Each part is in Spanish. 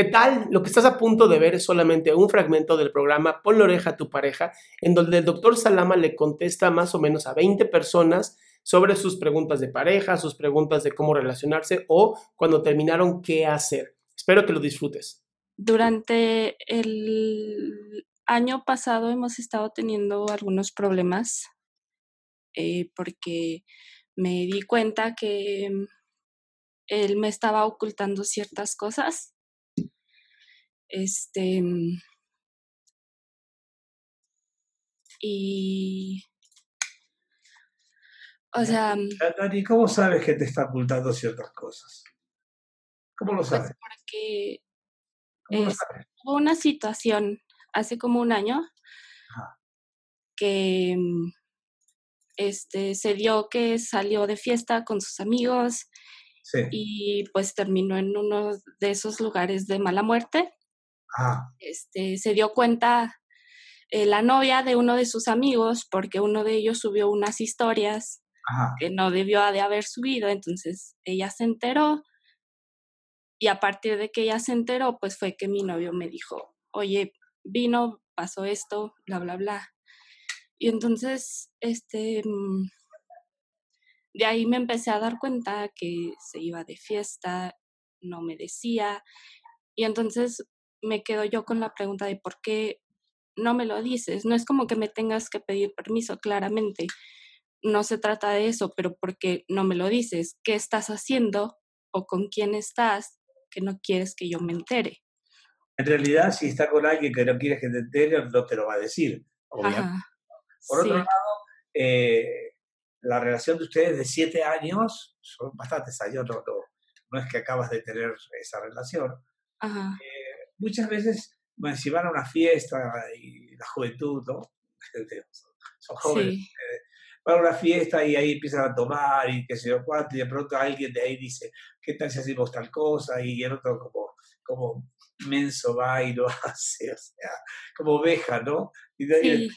¿Qué tal? Lo que estás a punto de ver es solamente un fragmento del programa Pon la oreja a tu pareja, en donde el doctor Salama le contesta más o menos a 20 personas sobre sus preguntas de pareja, sus preguntas de cómo relacionarse o cuando terminaron qué hacer. Espero que lo disfrutes. Durante el año pasado hemos estado teniendo algunos problemas eh, porque me di cuenta que él me estaba ocultando ciertas cosas este. Mm, y. O sea. Mm Dani, ¿cómo sabes que te está ocultando ciertas cosas? ¿Cómo lo pues sabes? porque hubo una situación hace como un año que mm, este, se dio que salió de fiesta con sus amigos y pues terminó en uno de esos lugares de mala muerte. Este, se dio cuenta eh, la novia de uno de sus amigos porque uno de ellos subió unas historias que no debió de haber subido, entonces ella se enteró y a partir de que ella se enteró, pues fue que mi novio me dijo, oye, vino, pasó esto, bla, bla, bla. Y entonces, este, mm, de ahí me empecé a dar cuenta que se iba de fiesta, no me decía. Y entonces me quedo yo con la pregunta de por qué no me lo dices. No es como que me tengas que pedir permiso, claramente. No se trata de eso, pero ¿por qué no me lo dices? ¿Qué estás haciendo o con quién estás que no quieres que yo me entere? En realidad, si está con alguien que no quieres que te entere, no te lo va a decir, obviamente. Por otro lado, eh, la relación de ustedes de siete años, son bastantes años, no, no, es que acabas de tener esa relación. Ajá. Eh, muchas veces, bueno, si van a una fiesta y la juventud, ¿no? Son jóvenes. Eh, van a una fiesta y ahí empiezan a tomar y qué sé yo cuánto, y de pronto alguien de ahí dice, ¿qué tal si hacemos tal cosa? Y el otro como, como menso va y lo hace, o sea, como oveja, ¿no? Y nadie sí.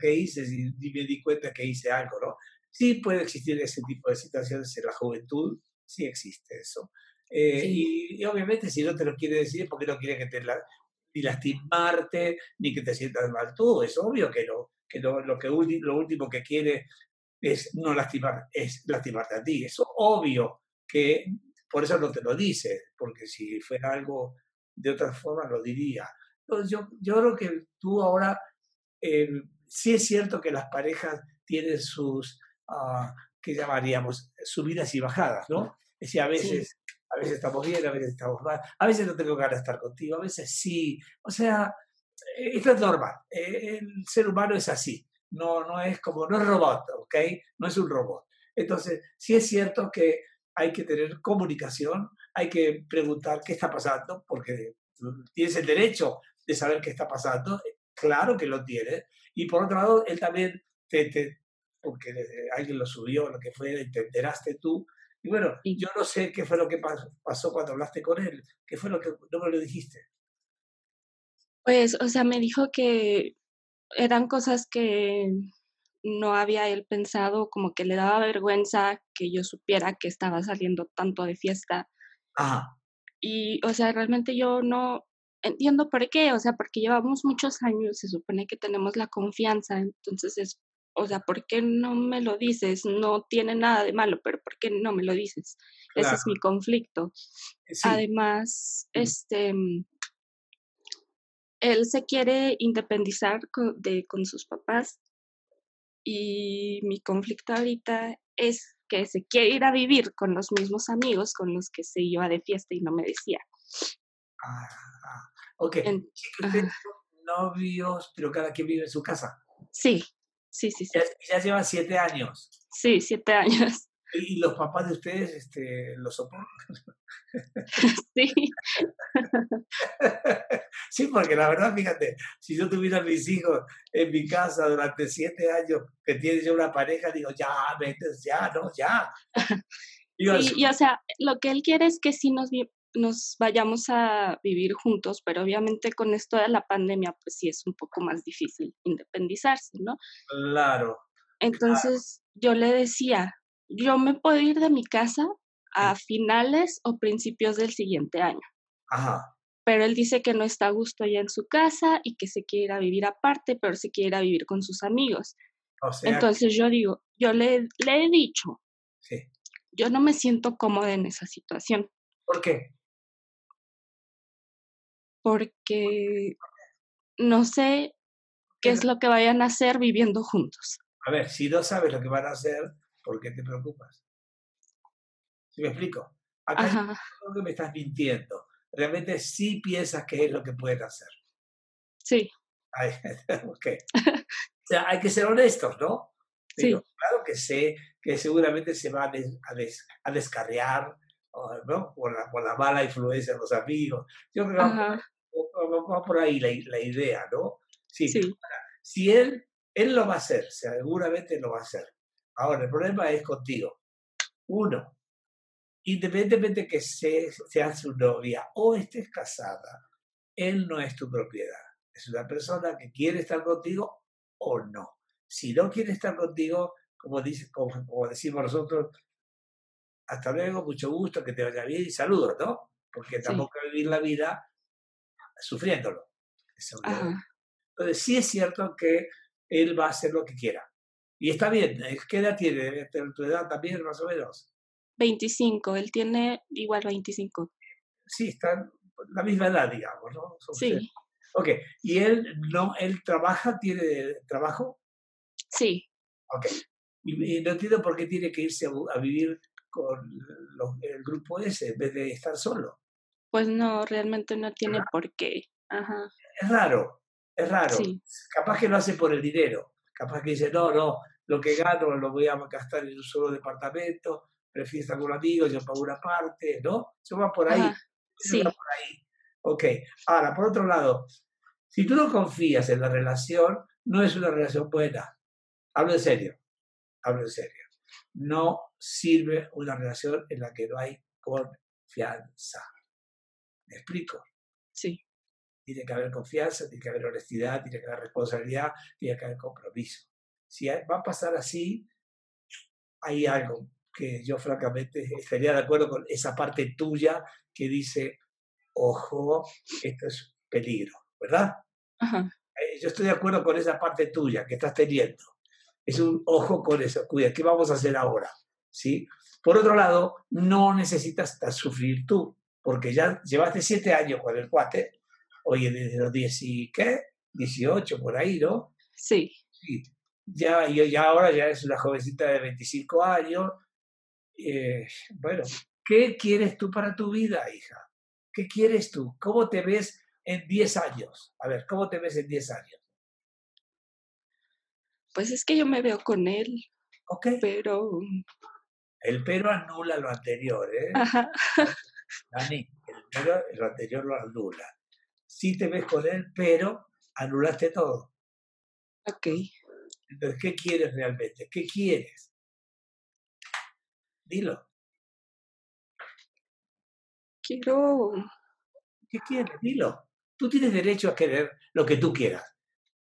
¿qué hice? Y me di cuenta que hice algo, ¿no? Sí puede existir ese tipo de situaciones en la juventud, sí existe eso. Eh, y, obviamente si no te lo quiere decir es porque no quiere que te ni lastimarte, ni que te sientas mal tú. Es obvio que no, que lo, que lo último que quiere es no lastimar, es lastimarte a ti. Es obvio que por eso no te lo dice, porque si fuera algo de otra forma lo diría. Entonces yo, yo creo que tú ahora, eh, sí es cierto que las parejas tienen sus, uh, ¿qué llamaríamos? Subidas y bajadas, ¿no? Es decir, a veces a veces estamos bien, a veces estamos mal, a veces no tengo ganas de estar contigo, a veces sí. O sea, eh, esto es normal. Eh, el ser humano es así. No, no es como, no es robot, ¿ok? No es un robot. Entonces, sí es cierto que hay que tener comunicación, hay que preguntar qué está pasando, porque tienes el derecho de saber qué está pasando, claro que lo tienes. Y por otro lado, él también, te, porque alguien lo subió, lo que fue, te enteraste tú, y bueno, yo no sé qué fue lo que pasó cuando hablaste con él. ¿Qué fue lo que no me lo dijiste? Pues, o sea, me dijo que eran cosas que no había él pensado, como que le daba vergüenza que yo supiera que estaba saliendo tanto de fiesta. Ajá. Y, o sea, realmente yo no entiendo por qué, o sea, porque llevamos muchos años, se supone que tenemos la confianza, entonces es o sea, ¿por qué no me lo dices? No tiene nada de malo, pero ¿por qué no me lo dices? Ese es mi conflicto. Eh, Además, este, él se quiere independizar con, de, con sus papás y mi conflicto ahorita es que se quiere ir a vivir con los mismos amigos con los que se iba de fiesta y no me decía. Ah, ok. ustedes son novios, pero cada quien vive en su casa. Sí, Sí, sí, sí. Ya, llevan siete años. Sí, siete años. ¿Y los papás de ustedes este, lo soportan? Sí. sí, porque la verdad, fíjate, si yo tuviera mis hijos en mi casa durante siete años, que tiene yo una pareja, digo, ya, vete, ya, no, ya. sí, y o sea, lo que él quiere es que sí nos, nos vayamos a vivir juntos, pero obviamente con esto de la pandemia, pues sí es un poco más difícil independizarse, ¿no? Claro. Entonces yo le decía, yo me puedo ir de mi casa a finales o principios del siguiente año. Ajá. pero él dice que no está a gusto allá en su casa y que se quiere ir a vivir aparte, pero se quiere ir a vivir con sus amigos. Entonces yo digo, yo le, le he dicho, yo no me siento cómoda en esa situación. ¿Por qué? Porque no sé qué es lo que vayan a hacer viviendo juntos. A ver, si no sabes lo que van a hacer, ¿por qué te preocupas? ¿Sí me explico? Acá que me estás mintiendo. Realmente sí piensas que es lo que pueden hacer. Sí. ok. o sea, hay que ser honestos, ¿no? sí. Claro que sé que seguramente se van a, descarriar ¿no? por, la, por la mala influencia de los amigos. Yo creo que va por ahí la, la idea, ¿no? Sí. sí. Si él, él lo va a hacer, seguramente lo va a hacer. Ahora, el problema es contigo. Uno, independientemente que seas su novia o estés casada, él no es tu propiedad. Es una persona que quiere estar contigo o no. Si no quiere estar contigo, como, dice, como, decimos nosotros, hasta luego, mucho gusto, que te vaya bien y saludos, ¿no? Porque tampoco hay vivir la vida sufriéndolo. Entonces, sí es cierto que él va a hacer lo que quiera. Y está bien, ¿qué edad tiene? ¿Tu edad también, más o menos? 25, él tiene igual 25. Sí, están la misma edad, digamos, ¿no? sí. Ok, ¿y él no, él trabaja, tiene trabajo? Sí. Ok, y, no entiendo por qué tiene que irse a, vivir con el grupo ese en vez de estar solo. Pues no, realmente no tiene por qué. Ajá. Es raro, es raro. Sí. Capaz que lo hace por el dinero. Capaz que dice, no, no, lo que gano lo voy a gastar en un solo departamento prefiero estar con amigos, yo pago una parte, ¿no? Eso va por ahí. sí. Va por ahí. Ok, ahora, por otro lado, si tú no confías en la relación, no es una relación buena. Hablo en serio, hablo en serio. No sirve una relación en la que no hay confianza. ¿Me explico? Sí. Tiene que haber confianza, tiene que haber honestidad, tiene que haber responsabilidad, tiene que haber compromiso. Si va a pasar así, hay algo que yo francamente estaría de acuerdo con esa parte tuya que dice, ojo, esto es peligro, ¿verdad? Eh, yo estoy de acuerdo con esa parte tuya que estás teniendo. Es un ojo con eso, cuida, ¿qué vamos a hacer ahora? ¿Sí? Por otro lado, no necesitas sufrir tú, porque ya llevaste siete años con el cuate, oye, desde los 10 y qué, 18 por ahí, ¿no? Sí. sí. Ya, ya ahora ya es una jovencita de 25 años, eh, bueno, ¿qué quieres tú para tu vida, hija? ¿Qué quieres tú? ¿Cómo te ves en 10 años? A ver, ¿cómo te ves en 10 años? Pues es que yo me veo con él. Ok. Pero... El pero anula lo anterior, ¿eh? Ajá. Dani, el pero lo anterior lo anula. Sí te ves con él, pero anulaste todo. Ok. Entonces, ¿qué quieres realmente? ¿Qué quieres? Dilo. Quiero. ¿Qué quieres? Dilo. Tú tienes derecho a querer lo que tú quieras.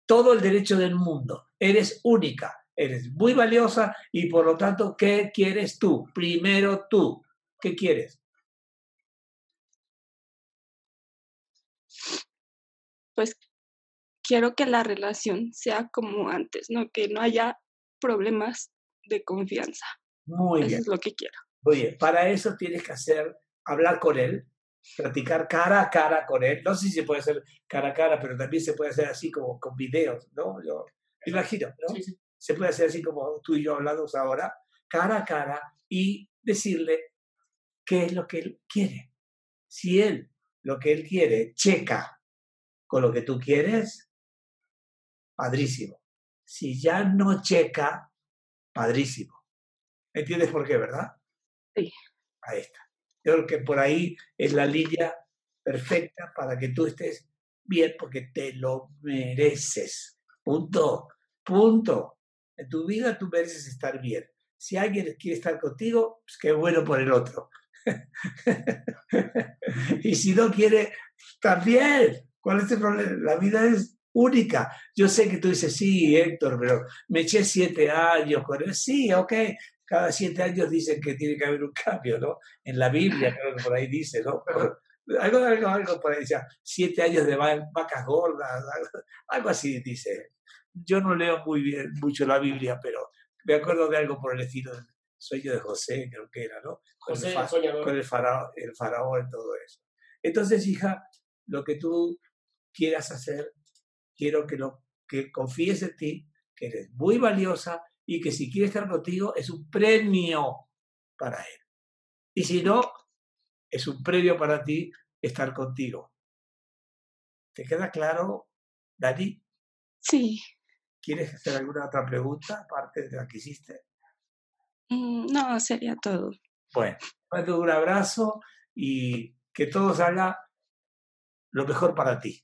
Todo el derecho del mundo. Eres única. Eres muy valiosa y por lo tanto, ¿qué quieres tú? Primero tú. ¿Qué quieres? Pues quiero que la relación sea como antes, ¿no? Que no haya problemas de confianza. Muy eso bien. es lo que quiero. Oye, para eso tienes que hacer, hablar con él, practicar cara a cara con él. No sé si se puede hacer cara a cara, pero también se puede hacer así como con videos, ¿no? Yo imagino, ¿no? Se puede hacer así como tú y yo hablamos ahora, cara a cara, y decirle qué es lo que él quiere. Si él, lo que él quiere, checa con lo que tú quieres, padrísimo. Si ya no checa, padrísimo. ¿Entiendes por qué, verdad? Sí. Ahí está. Yo creo que por ahí es la línea perfecta para que tú estés bien porque te lo mereces. Punto. Punto. En tu vida tú mereces estar bien. Si alguien quiere estar contigo, pues qué bueno por el otro. y si no quiere, también. ¿Cuál es el problema? La vida es única. Yo sé que tú dices, sí, Héctor, pero me eché siete años con él. Sí, ok, cada siete años dicen que tiene que haber un cambio, ¿no? En la Biblia creo que por ahí dice, ¿no? algo, algo, algo por ahí decía, siete años de vacas gordas, algo, así dice. Yo no leo muy bien, mucho la Biblia, pero me acuerdo de algo por el estilo del sueño de José, creo que era, ¿no? Con, el, con el, faraón, el faraón y todo eso. Entonces, hija, lo que tú quieras hacer, quiero que, lo, que confíes en ti, que eres muy valiosa y que si quiere estar contigo es un premio para él. Y si no, es un premio para ti estar contigo. ¿Te queda claro, Dani? Sí. ¿Quieres hacer alguna otra pregunta aparte de la que hiciste? Mm, no, sería todo. Bueno, mando un abrazo y que todo salga lo mejor para ti.